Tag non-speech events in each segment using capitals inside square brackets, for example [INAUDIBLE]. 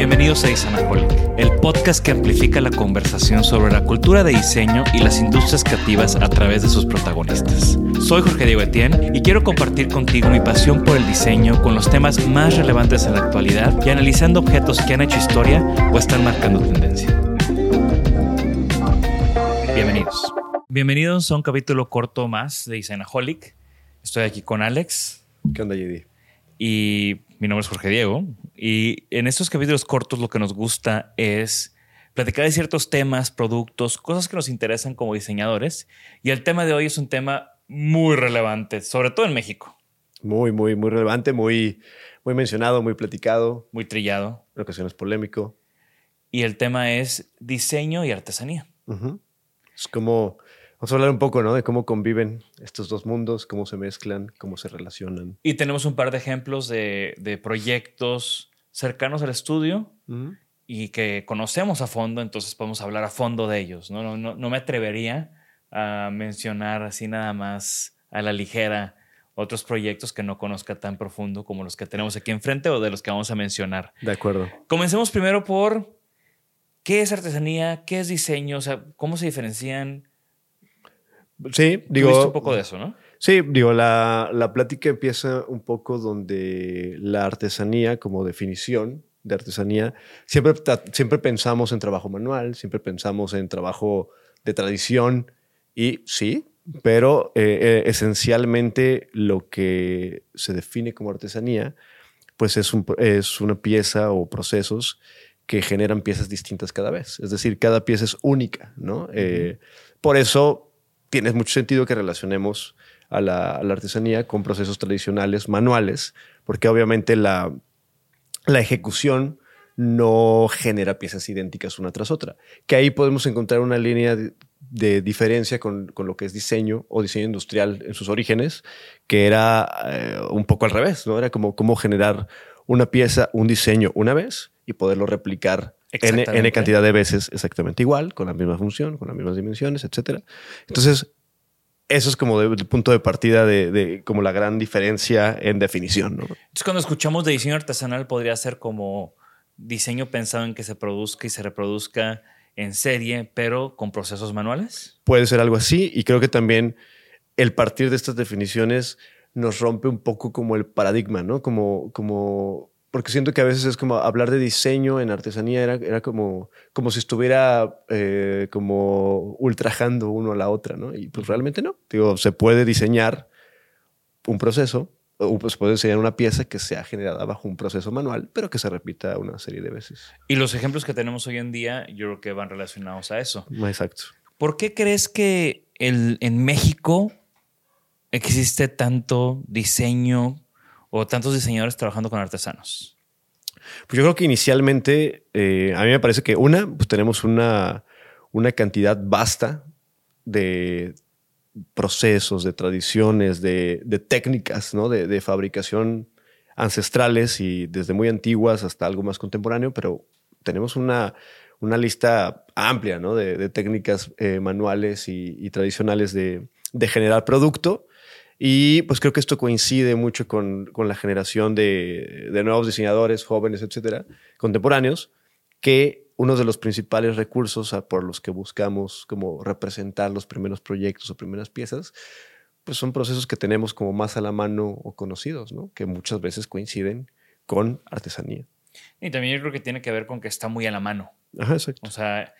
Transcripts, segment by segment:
Bienvenidos a Isanaholic, el podcast que amplifica la conversación sobre la cultura de diseño y las industrias creativas a través de sus protagonistas. Soy Jorge Diego Etienne y quiero compartir contigo mi pasión por el diseño con los temas más relevantes en la actualidad y analizando objetos que han hecho historia o están marcando tendencia. Bienvenidos. Bienvenidos a un capítulo corto más de Isanaholic. Estoy aquí con Alex. ¿Qué onda, JD? Y mi nombre es Jorge Diego. Y en estos capítulos cortos lo que nos gusta es platicar de ciertos temas, productos, cosas que nos interesan como diseñadores. Y el tema de hoy es un tema muy relevante, sobre todo en México. Muy, muy, muy relevante, muy, muy mencionado, muy platicado, Muy trillado. en ocasiones polémico. Y el tema es diseño y artesanía. Es como, vamos a hablar un poco, ¿no? De cómo conviven estos dos mundos, cómo se mezclan, cómo se relacionan. Y tenemos un par de ejemplos de, de proyectos cercanos al estudio y que conocemos a fondo, entonces podemos hablar a fondo de ellos. No, no, no, no me atrevería a mencionar así nada más a la ligera otros proyectos que no conozca tan profundo como los que tenemos aquí enfrente o de los que vamos a mencionar. De acuerdo. Comencemos primero por qué es artesanía, qué es diseño, o sea, cómo se diferencian. Sí, Digo, digo. un poco de eso, ¿no? Sí, digo, la, la plática empieza un poco donde la artesanía, como definición de artesanía, siempre, siempre pensamos en trabajo manual, siempre pensamos en trabajo de tradición, y sí, pero eh, eh, esencialmente lo que se define como artesanía, pues es, un, es una pieza o procesos que generan piezas distintas cada vez. Es decir, cada pieza es única, ¿no? Eh, por eso tiene mucho sentido que relacionemos a la, a la artesanía con procesos tradicionales manuales, porque obviamente la, la ejecución no genera piezas idénticas una tras otra. Que ahí podemos encontrar una línea de, de diferencia con, con, lo que es diseño o diseño industrial en sus orígenes, que era eh, un poco al revés, ¿no? Era como cómo generar una pieza, un diseño una vez y poderlo replicar N, N, cantidad de veces exactamente igual, con la misma función, con las mismas dimensiones, etc. Entonces, eso es como de, el punto de partida de, de, como la gran diferencia en definición. ¿no? Entonces, cuando escuchamos de diseño artesanal, podría ser como diseño pensado en que se produzca y se reproduzca en serie, pero con procesos manuales. Puede ser algo así, y creo que también el partir de estas definiciones nos rompe un poco como el paradigma, ¿no? Como, como porque siento que a veces es como hablar de diseño en artesanía era, era como, como si estuviera eh, como ultrajando uno a la otra, ¿no? Y pues realmente no. Digo, se puede diseñar un proceso, o pues puede diseñar una pieza que sea generada bajo un proceso manual, pero que se repita una serie de veces. Y los ejemplos que tenemos hoy en día, yo creo que van relacionados a eso. Exacto. ¿Por qué crees que el, en México existe tanto diseño o tantos diseñadores trabajando con artesanos? Pues yo creo que inicialmente, eh, a mí me parece que una, pues tenemos una, una cantidad vasta de, procesos, de tradiciones, de, técnicas, ¿no? De, fabricación ancestrales y desde muy antiguas hasta algo más contemporáneo, pero tenemos una, una lista amplia ¿no? de, técnicas eh, manuales y, tradicionales de, generar producto. Y pues creo que esto coincide mucho con, con la generación de, de, nuevos diseñadores, jóvenes, etcétera, contemporáneos, que uno de los principales recursos por los que buscamos como representar los primeros proyectos o primeras piezas, pues son procesos que tenemos como más a la mano o conocidos, ¿no? que muchas veces coinciden con artesanía. Y también yo creo que tiene que ver con que está muy a la mano. Ajá, exacto. O sea,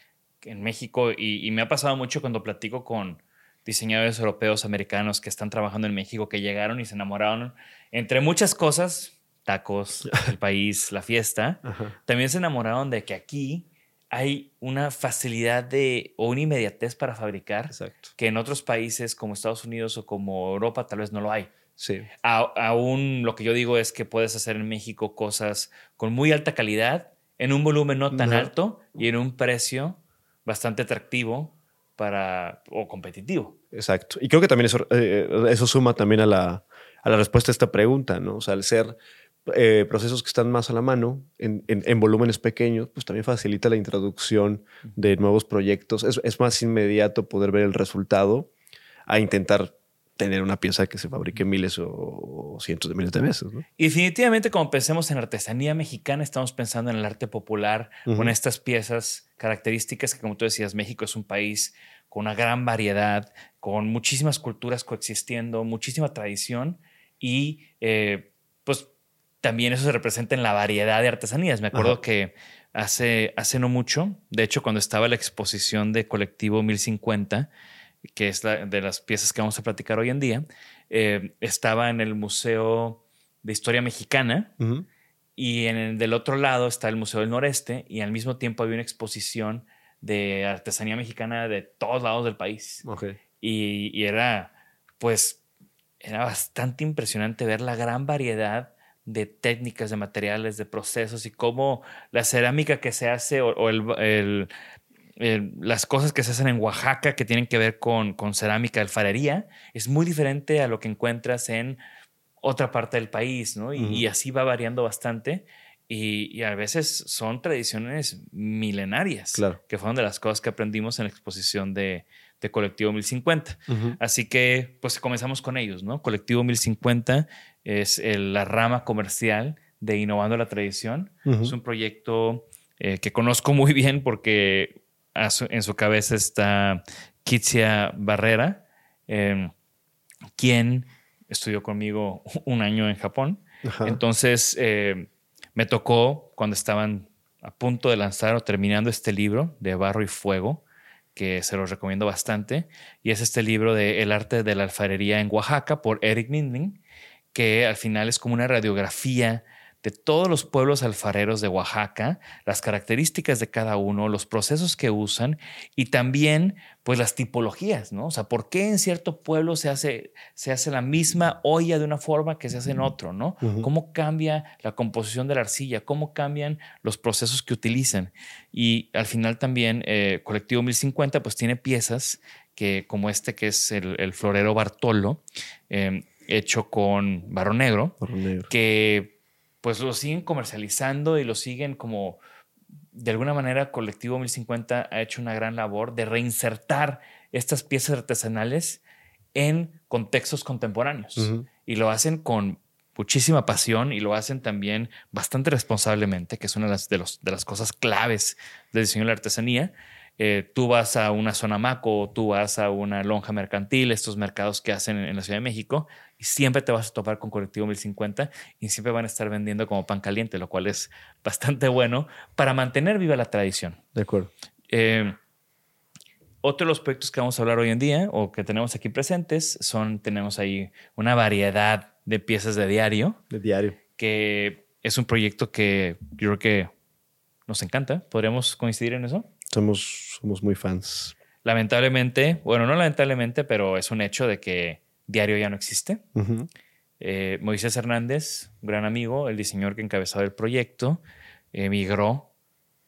en México, y, y me ha pasado mucho cuando platico con diseñadores europeos, americanos que están trabajando en México, que llegaron y se enamoraron, entre muchas cosas, tacos, el [LAUGHS] país, la fiesta, también se enamoraron de que aquí hay una facilidad de o una inmediatez para fabricar que en otros países como Estados Unidos o como Europa tal vez no lo hay. Sí. aún lo que yo digo es que puedes hacer en México cosas con muy alta calidad, en un volumen no tan alto y en un precio bastante atractivo para, o competitivo. Exacto. Y creo que también eso, eh, eso suma también a la, a la respuesta a esta pregunta, ¿no? O sea, al ser eh, procesos que están más a la mano, en, en, volúmenes pequeños, pues también facilita la introducción de nuevos proyectos. Es, más inmediato poder ver el resultado a intentar tener una pieza que se fabrique miles o, cientos de miles de veces. Y definitivamente, como pensemos en artesanía mexicana, estamos pensando en el arte popular, con estas piezas características que, como tú decías, México es un país con una gran variedad, con muchísimas culturas coexistiendo, muchísima tradición y eh, pues también eso se representa en la variedad de artesanías. Me acuerdo que hace, hace no mucho, de hecho, cuando estaba la exposición de Colectivo 1050, que es la, de las piezas que vamos a platicar hoy en día, eh, estaba en el Museo de Historia Mexicana y en el, del otro lado está el Museo del Noreste y al mismo tiempo había una exposición de artesanía mexicana de todos lados del país. Y, y, era, pues, era bastante impresionante ver la gran variedad de técnicas, de materiales, de procesos y cómo la cerámica que se hace o, el, las cosas que se hacen en Oaxaca que tienen que ver con, con cerámica, alfarería, es muy diferente a lo que encuentras en otra parte del país, ¿no? Y, así va variando bastante. Y, a veces son tradiciones milenarias, claro. que fueron de las cosas que aprendimos en la exposición de, de Colectivo 1050. Así que, pues comenzamos con ellos, ¿no? Colectivo 1050 es la rama comercial de Innovando la Tradición. Es un proyecto eh, que conozco muy bien porque en su cabeza está Kitsia Barrera, em, quien estudió conmigo [LAUGHS] un año en Japón. Entonces, eh, me tocó cuando estaban a punto de lanzar o terminando este libro de Barro y Fuego, que se los recomiendo bastante, y es este libro de El arte de la alfarería en Oaxaca por Eric Mindling, que al final es como una radiografía de todos los pueblos alfareros de Oaxaca, las características de cada uno, los procesos que usan y también pues las tipologías, ¿no? O sea, ¿por qué en cierto pueblo se hace, se hace la misma olla de una forma que se hace en otro, ¿no? ¿Cómo cambia la composición de la arcilla? ¿Cómo cambian los procesos que utilizan? Y al final también eh, Colectivo 1050 pues tiene piezas que como este que es el, florero Bartolo, em, hecho con barro negro, que pues lo siguen comercializando y lo siguen como, de alguna manera, Colectivo 1050 ha hecho una gran labor de reinsertar estas piezas artesanales en contextos contemporáneos. Y lo hacen con muchísima pasión y lo hacen también bastante responsablemente, que es una de las, de los, de las cosas claves del diseño de la artesanía. Eh, tú vas a una zona maco, tú vas a una lonja mercantil, estos mercados que hacen en, la Ciudad de México, y siempre te vas a topar con Colectivo 1050 y siempre van a estar vendiendo como pan caliente, lo cual es [LAUGHS] bastante bueno para mantener viva la tradición. De acuerdo. Eh, otro de los proyectos que vamos a hablar hoy en día o que tenemos aquí presentes son, tenemos ahí una variedad de piezas de diario. De diario. Que es un proyecto que yo creo que nos encanta. ¿Podríamos coincidir en eso? Somos, somos muy fans. Lamentablemente, bueno, no lamentablemente, pero es un hecho de que Diario ya no existe. Eh, Moisés Hernández, gran amigo, el diseñador que encabezaba el proyecto, emigró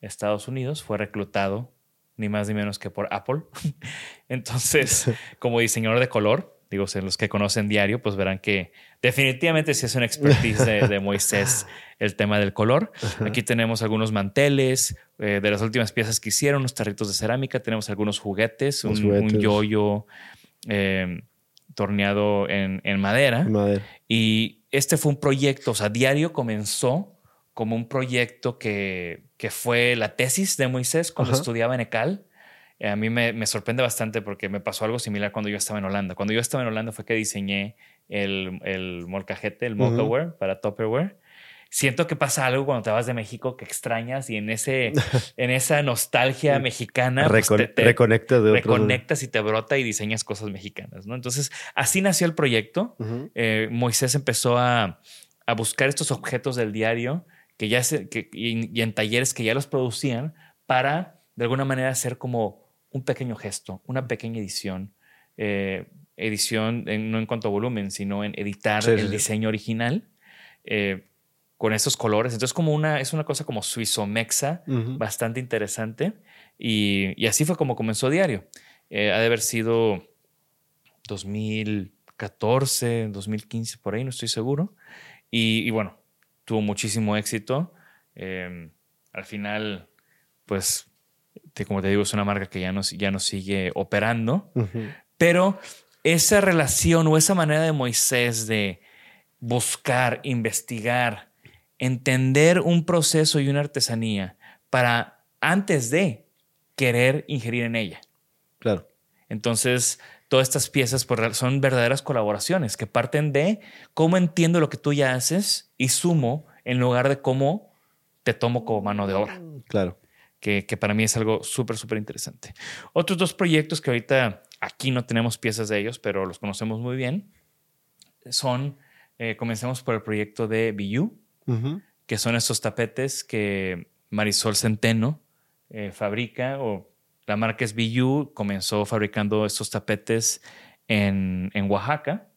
a Estados Unidos, fue reclutado ni más ni menos que por Apple. [LAUGHS] Entonces, [LAUGHS] como diseñador de color, digo, los que conocen diario, pues verán que definitivamente sí es una expertise de, Moisés [LAUGHS] el tema del color. Aquí tenemos algunos manteles eh, de las últimas piezas que hicieron, unos tarritos de cerámica, tenemos algunos juguetes, un, yoyo eh, torneado en, madera. Y este fue un proyecto, o sea, diario comenzó como un proyecto que, que fue la tesis de Moisés cuando estudiaba en ECAL a mí me, sorprende bastante porque me pasó algo similar cuando yo estaba en Holanda. Cuando yo estaba en Holanda fue que diseñé el, el molcajete, el Mocaware para Tupperware. Siento que pasa algo cuando te vas de México que extrañas y en, ese, [LAUGHS] en esa nostalgia mexicana pues, te, reconectas, de reconectas y te brota y diseñas cosas mexicanas. ¿no? Entonces, así nació el proyecto. Eh, Moisés empezó a, a, buscar estos objetos del diario que ya se, que, y, y en talleres que ya los producían para de alguna manera hacer como un pequeño gesto, una pequeña edición. Eh, edición no en cuanto a volumen, sino en editar el diseño original eh, con esos colores. Entonces, como una, es una cosa como suizo-mexa, bastante interesante. Y, así fue como comenzó Diario. Eh, ha de haber sido 2014, 2015, por ahí, no estoy seguro. Y, y bueno, tuvo muchísimo éxito. al final, pues como te digo, es una marca que ya no, ya no sigue operando, pero esa relación o esa manera de Moisés de buscar, investigar, entender un proceso y una artesanía para antes de querer ingerir en ella. Claro. Entonces, todas estas piezas son verdaderas colaboraciones que parten de cómo entiendo lo que tú ya haces y sumo en lugar de cómo te tomo como mano de obra. Claro que, para mí es algo súper, súper interesante. Otros dos proyectos que ahorita aquí no tenemos piezas de ellos, pero los conocemos muy bien, son, eh, comencemos por el proyecto de BU, que son estos tapetes que Marisol Centeno eh, fabrica, o la marca es BU, comenzó fabricando estos tapetes en, en Oaxaca,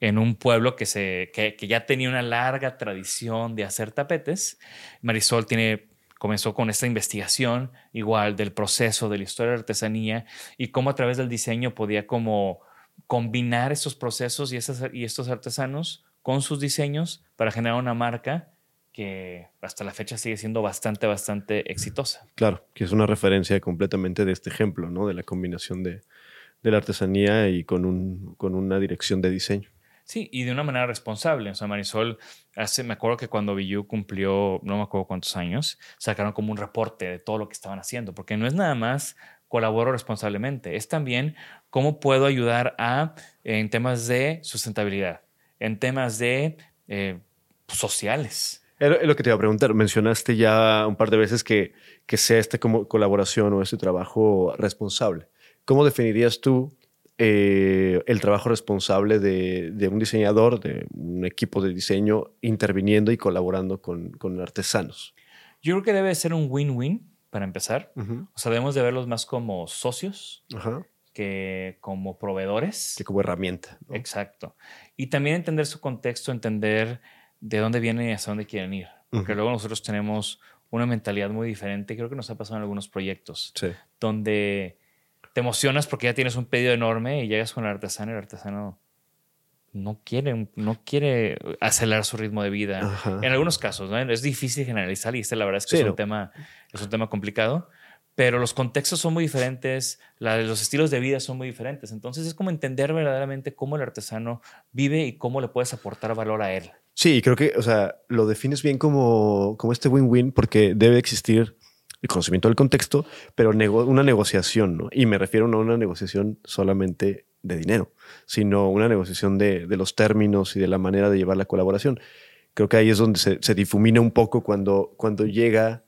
en un pueblo que, se, que, que, ya tenía una larga tradición de hacer tapetes. Marisol tiene comenzó con esta investigación igual del proceso de la historia de la artesanía y cómo a través del diseño podía como combinar esos procesos y, y estos artesanos con sus diseños para generar una marca que hasta la fecha sigue siendo bastante, bastante exitosa. Claro, que es una referencia completamente de este ejemplo, ¿no? De la combinación de, de la artesanía y con, un, con una dirección de diseño. Sí, y de una manera responsable. O sea, Marisol, hace, me acuerdo que cuando Villu cumplió, no me acuerdo cuántos años, sacaron como un reporte de todo lo que estaban haciendo, porque no es nada más colaboro responsablemente, es también cómo puedo ayudar a, en temas de sustentabilidad, en temas de eh, sociales. Es lo que te iba a preguntar. Mencionaste ya un par de veces que, que sea esta como colaboración o este trabajo responsable. ¿Cómo definirías tú eh, el trabajo responsable de, un diseñador, de un equipo de diseño, interviniendo y colaborando con, artesanos. Yo creo que debe ser un win-win para empezar. O sea, debemos de verlos más como socios que como proveedores. Que como herramienta. Exacto. Y también entender su contexto, entender de dónde vienen y hacia dónde quieren ir. Porque luego nosotros tenemos una mentalidad muy diferente. Creo que nos ha pasado en algunos proyectos. Donde te emocionas porque ya tienes un pedido enorme y llegas con el artesano y el artesano no quiere, no quiere acelerar su ritmo de vida. En algunos casos, ¿no? es difícil generalizar y este la verdad es que es, un tema, es un tema complicado, pero los contextos son muy diferentes, los estilos de vida son muy diferentes. Entonces es como entender verdaderamente cómo el artesano vive y cómo le puedes aportar valor a él. Sí, creo que, o sea, lo defines bien como, como este win-win porque debe existir el conocimiento del contexto, pero una negociación, ¿no? Y me refiero no a una negociación solamente de dinero, sino una negociación de, los términos y de la manera de llevar la colaboración. Creo que ahí es donde se, difumina un poco cuando, cuando llega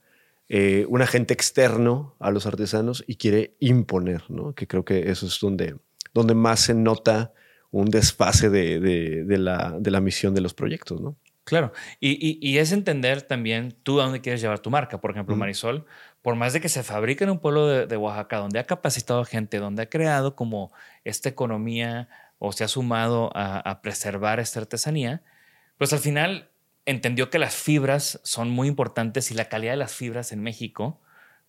eh, un agente externo a los artesanos y quiere imponer, ¿no? Que creo que eso es donde, donde más se nota un desfase de, de, la, de la misión de los proyectos, ¿no? Claro, y, es entender también tú a dónde quieres llevar tu marca. Por ejemplo, Marisol, por más de que se fabrique en un pueblo de, Oaxaca, donde ha capacitado gente, donde ha creado como esta economía o se ha sumado a, preservar esta artesanía, pues al final entendió que las fibras son muy importantes y la calidad de las fibras en México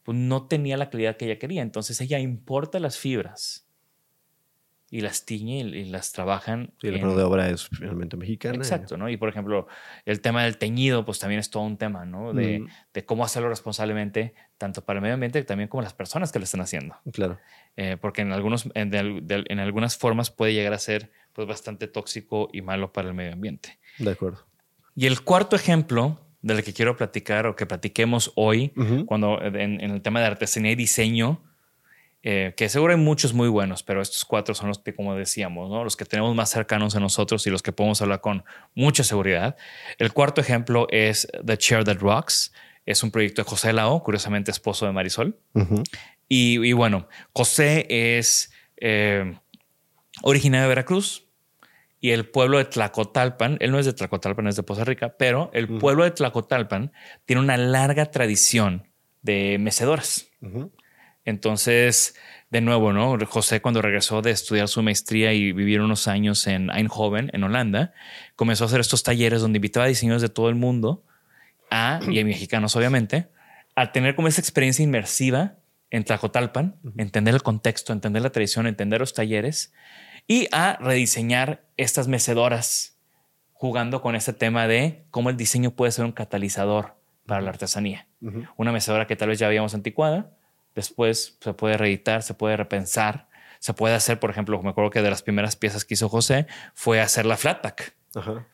pues no tenía la calidad que ella quería. Entonces ella importa las fibras y las tiñe y, las trabajan. Y la mano de obra es finalmente mexicana. Exacto, ¿no? Y por ejemplo, el tema del teñido, pues también es todo un tema, ¿no? De, de cómo hacerlo responsablemente, tanto para el medio ambiente también como las personas que lo están haciendo. Claro. Eh, porque en, algunos, en, en, algunas formas puede llegar a ser pues, bastante tóxico y malo para el medio ambiente. De acuerdo. Y el cuarto ejemplo del que quiero platicar o que platiquemos hoy, cuando en, el tema de artesanía y diseño, eh, que seguro hay muchos muy buenos, pero estos cuatro son los que, como decíamos, ¿no? los que tenemos más cercanos a nosotros y los que podemos hablar con mucha seguridad. El cuarto ejemplo es The Chair That Rocks. Es un proyecto de José Lao, curiosamente esposo de Marisol. y, bueno, José es eh, originario de Veracruz y el pueblo de Tlacotalpan, él no es de Tlacotalpan, es de Poza Rica, pero el pueblo de Tlacotalpan tiene una larga tradición de mecedoras. Entonces, de nuevo, ¿no? José, cuando regresó de estudiar su maestría y vivir unos años en Eindhoven, en Holanda, comenzó a hacer estos talleres donde invitaba a diseñadores de todo el mundo, a, y a mexicanos obviamente, a tener como esa experiencia inmersiva en Tlacotalpan, entender el contexto, entender la tradición, entender los talleres y a rediseñar estas mecedoras, jugando con este tema de cómo el diseño puede ser un catalizador para la artesanía. Una mecedora que tal vez ya habíamos anticuada, Después se puede reeditar, se puede repensar, se puede hacer, por ejemplo, me acuerdo que de las primeras piezas que hizo José fue hacer la flat pack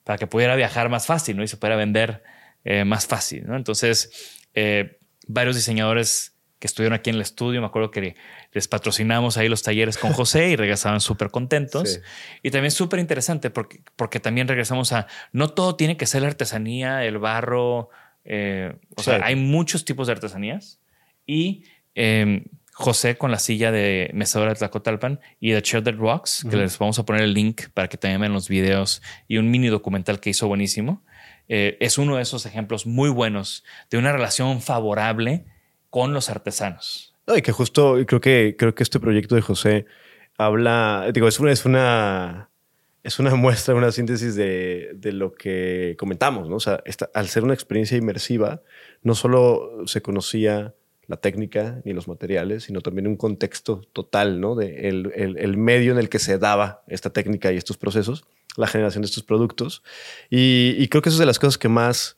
para que pudiera viajar más fácil ¿no? y se pudiera vender eh, más fácil. ¿no? Entonces, eh, varios diseñadores que estuvieron aquí en el estudio, me acuerdo que les patrocinamos ahí los talleres con [LAUGHS] José y regresaban súper contentos. Y también súper interesante porque, porque también regresamos a, no todo tiene que ser la artesanía, el barro, eh, o sea, hay muchos tipos de artesanías y Em, José con la silla de Mesadora de Tlacotalpan y The Chair That Rocks, que les vamos a poner el link para que también vean los videos y un mini documental que hizo buenísimo. Eh, es uno de esos ejemplos muy buenos de una relación favorable con los artesanos. y que justo creo que, creo que este proyecto de José habla, digo, es una, es una, es una [LAUGHS] muestra, una síntesis de, de lo que comentamos, ¿no? O sea, al ser una experiencia inmersiva, no solo se conocía la técnica ni los materiales, sino también un contexto total, ¿no? De el, el, medio en el que se daba esta técnica y estos procesos, la generación de estos productos. Y, creo que eso es de las cosas que más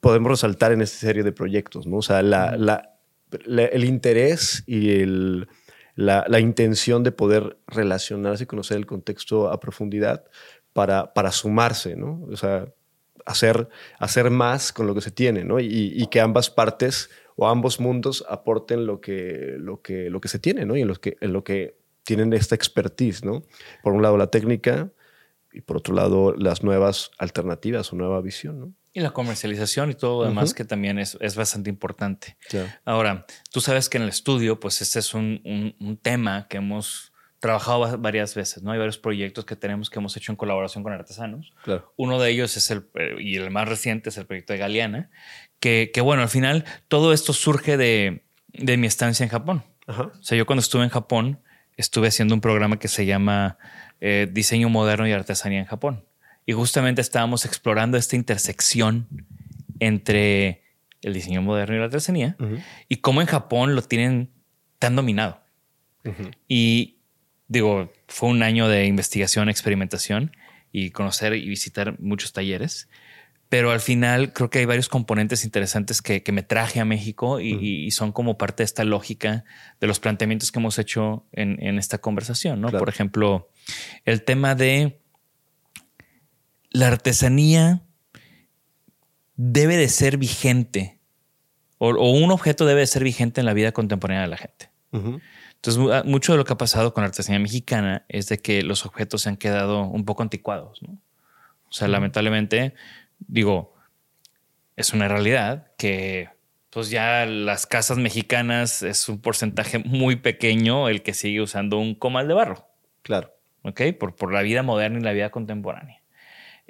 podemos resaltar en esta serie de proyectos, ¿no? O sea, la, la, el interés y el, la, intención de poder relacionarse y conocer el contexto a profundidad para, para sumarse, ¿no? O sea, hacer, hacer más con lo que se tiene, ¿no? Y, y que ambas partes o ambos mundos aporten lo que, lo que, lo que se tiene, ¿no? Y en, los que, en lo que tienen esta expertise, ¿no? Por un lado la técnica y por otro lado las nuevas alternativas o nueva visión, ¿no? Y la comercialización y todo lo demás que también es, es bastante importante. Ahora, tú sabes que en el estudio, pues este es un, un, tema que hemos trabajado varias veces, ¿no? Hay varios proyectos que tenemos que hemos hecho en colaboración con artesanos. Uno de ellos es el, eh, y el más reciente es el proyecto de Galeana, que, bueno, al final todo esto surge de, mi estancia en Japón. O sea, yo cuando estuve en Japón estuve haciendo un programa que se llama eh, Diseño Moderno y Artesanía en Japón. Y justamente estábamos explorando esta intersección entre el diseño moderno y la artesanía y cómo en Japón lo tienen tan dominado. Y digo, fue un año de investigación, experimentación y conocer y visitar muchos talleres pero al final creo que hay varios componentes interesantes que, me traje a México y, son como parte de esta lógica de los planteamientos que hemos hecho en, esta conversación, ¿no? Por ejemplo, el tema de la artesanía debe de ser vigente o, un objeto debe de ser vigente en la vida contemporánea de la gente. Entonces, mucho de lo que ha pasado con la artesanía mexicana es de que los objetos se han quedado un poco anticuados, ¿no? O sea, lamentablemente digo, es una realidad que pues ya las casas mexicanas es un porcentaje muy pequeño el que sigue usando un comal de barro. Claro. ¿Ok? Por, por la vida moderna y la vida contemporánea.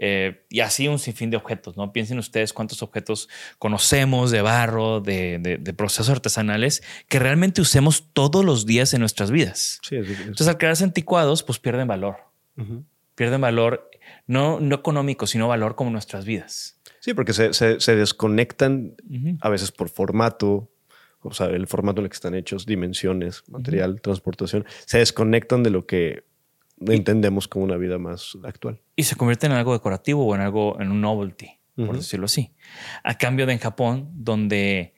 Eh, y así un sinfín de objetos, ¿no? Piensen ustedes cuántos objetos conocemos de barro, de, de, procesos artesanales que realmente usemos todos los días en nuestras vidas. Sí, Entonces, al quedarse anticuados, pues pierden valor. Pierden valor no, no económico, sino valor como nuestras vidas. Sí, porque se, se, desconectan a veces por formato, o sea, el formato en el que están hechos, dimensiones, material, transportación, se desconectan de lo que entendemos como una vida más actual. Y se convierten en algo decorativo o en algo, en un novelty, por decirlo así. A cambio de en Japón, donde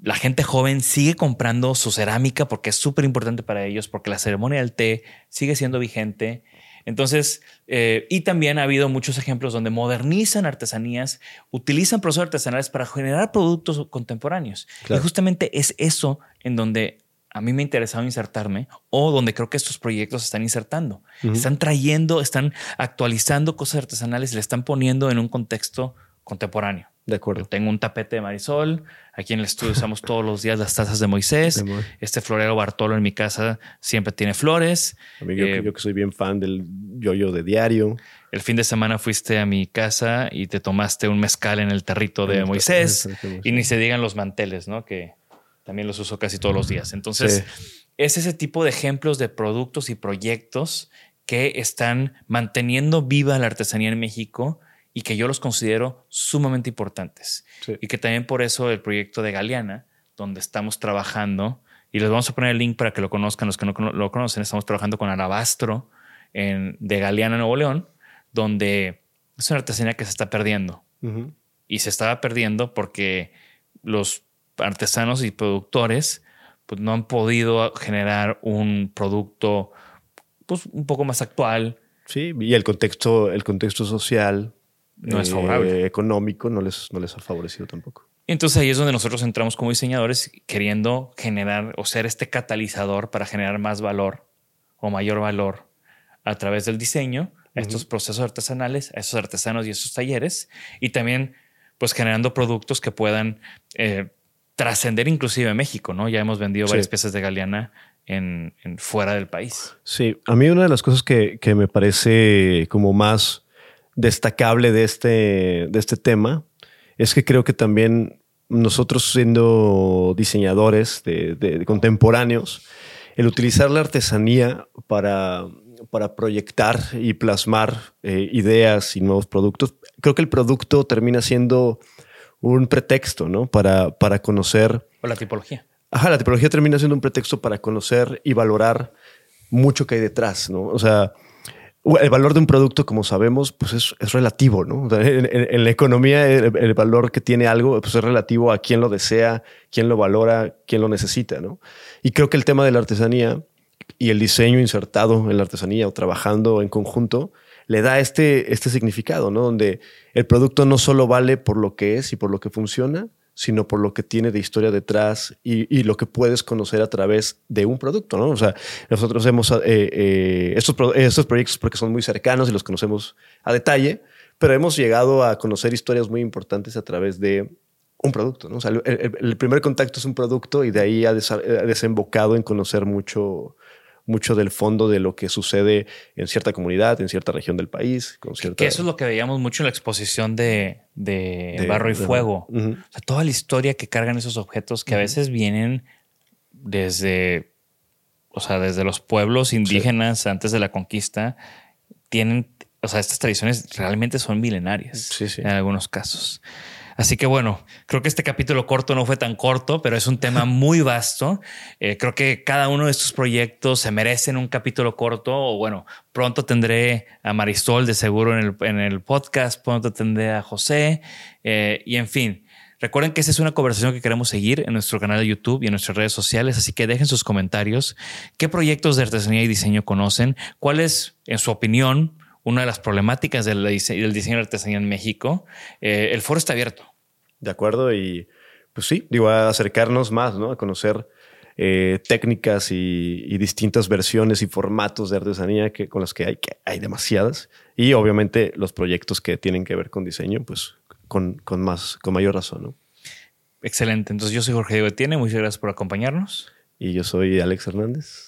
la gente joven sigue comprando su cerámica porque es súper importante para ellos, porque la ceremonia del té sigue siendo vigente. Entonces, eh, y también ha habido muchos ejemplos donde modernizan artesanías, utilizan procesos artesanales para generar productos contemporáneos. Y justamente es eso en donde a mí me ha interesado insertarme o donde creo que estos proyectos están insertando. Están trayendo, están actualizando cosas artesanales y le están poniendo en un contexto contemporáneo. De acuerdo. tengo un tapete de Marisol. Aquí en el estudio usamos todos los días las tazas de Moisés. este florero Bartolo en mi casa siempre tiene flores. Eh, yo, que soy bien fan del yoyo de diario. El fin de semana fuiste a mi casa y te tomaste un mezcal en el tarrito de Moisés. Y ni se digan los manteles, ¿no? Que también los uso casi todos los días. Entonces, es ese tipo de ejemplos de productos y proyectos que están manteniendo viva la artesanía en México y que yo los considero sumamente importantes. Y que también por eso el proyecto de Galeana, donde estamos trabajando, y les vamos a poner el link para que lo conozcan los que no lo conocen, estamos trabajando con Alabastro en, de Galeana, Nuevo León, donde es una artesanía que se está perdiendo. Y se estaba perdiendo porque los artesanos y productores pues, no han podido generar un producto pues, un poco más actual. Sí, y el contexto, el contexto social no es favorable. Eh, económico no les, no les ha favorecido tampoco. Entonces ahí es donde nosotros entramos como diseñadores queriendo generar o ser este catalizador para generar más valor o mayor valor a través del diseño a estos procesos artesanales, a esos artesanos y esos talleres y también pues generando productos que puedan eh, trascender inclusive a México, ¿no? Ya hemos vendido varias piezas de Galeana en, fuera del país. Sí, a mí una de las cosas que, que me parece como más destacable de este, de este tema es que creo que también nosotros siendo diseñadores de, contemporáneos, el utilizar la artesanía para, para proyectar y plasmar eh, ideas y nuevos productos, creo que el producto termina siendo un pretexto, ¿no? Para, para conocer. O la tipología. Ajá, la tipología termina siendo un pretexto para conocer y valorar mucho que hay detrás, ¿no? O sea, el valor de un producto, como sabemos, pues es, relativo, ¿no? En, la economía, el, valor que tiene algo pues es relativo a quién lo desea, quién lo valora, quién lo necesita, ¿no? Y creo que el tema de la artesanía y el diseño insertado en la artesanía o trabajando en conjunto le da este, este significado, ¿no? Donde el producto no solo vale por lo que es y por lo que funciona, sino por lo que tiene de historia detrás y, lo que puedes conocer a través de un producto, ¿no? O sea, nosotros hemos eh, eh, estos, estos proyectos porque son muy cercanos y los conocemos a detalle, pero hemos llegado a conocer historias muy importantes a través de un producto, ¿no? O sea, el, primer contacto es un producto y de ahí ha desembocado en conocer mucho, mucho del fondo de lo que sucede en cierta comunidad, en cierta región del país. Con cierta... Que eso es lo que veíamos mucho en la exposición de, de, Barro y Fuego. o sea, toda la historia que cargan esos objetos que a veces vienen desde, o sea, desde los pueblos indígenas antes de la conquista, tienen, o sea, estas tradiciones realmente son milenarias en algunos casos. Así que bueno, creo que este capítulo corto no fue tan corto, pero es un tema [LAUGHS] muy vasto. Eh, creo que cada uno de estos proyectos se merecen un capítulo corto o bueno, pronto tendré a Marisol de seguro en el, en el podcast, pronto tendré a José eh, y en fin. Recuerden que esta es una conversación que queremos seguir en nuestro canal de YouTube y en nuestras redes sociales, así que dejen sus comentarios. ¿Qué proyectos de artesanía y diseño conocen? ¿Cuál es, en su opinión, una de las problemáticas del, diseño, de artesanía en México. Eh, el foro está abierto. De acuerdo, y pues sí, digo, a acercarnos más, ¿no? A conocer eh, técnicas y, distintas versiones y formatos de artesanía que, con las que hay, que hay demasiadas. Y obviamente los proyectos que tienen que ver con diseño, pues con, con más, con mayor razón, ¿no? Excelente. Entonces yo soy Jorge Diego Etienne. Muchas gracias por acompañarnos. Y yo soy Alex Hernández.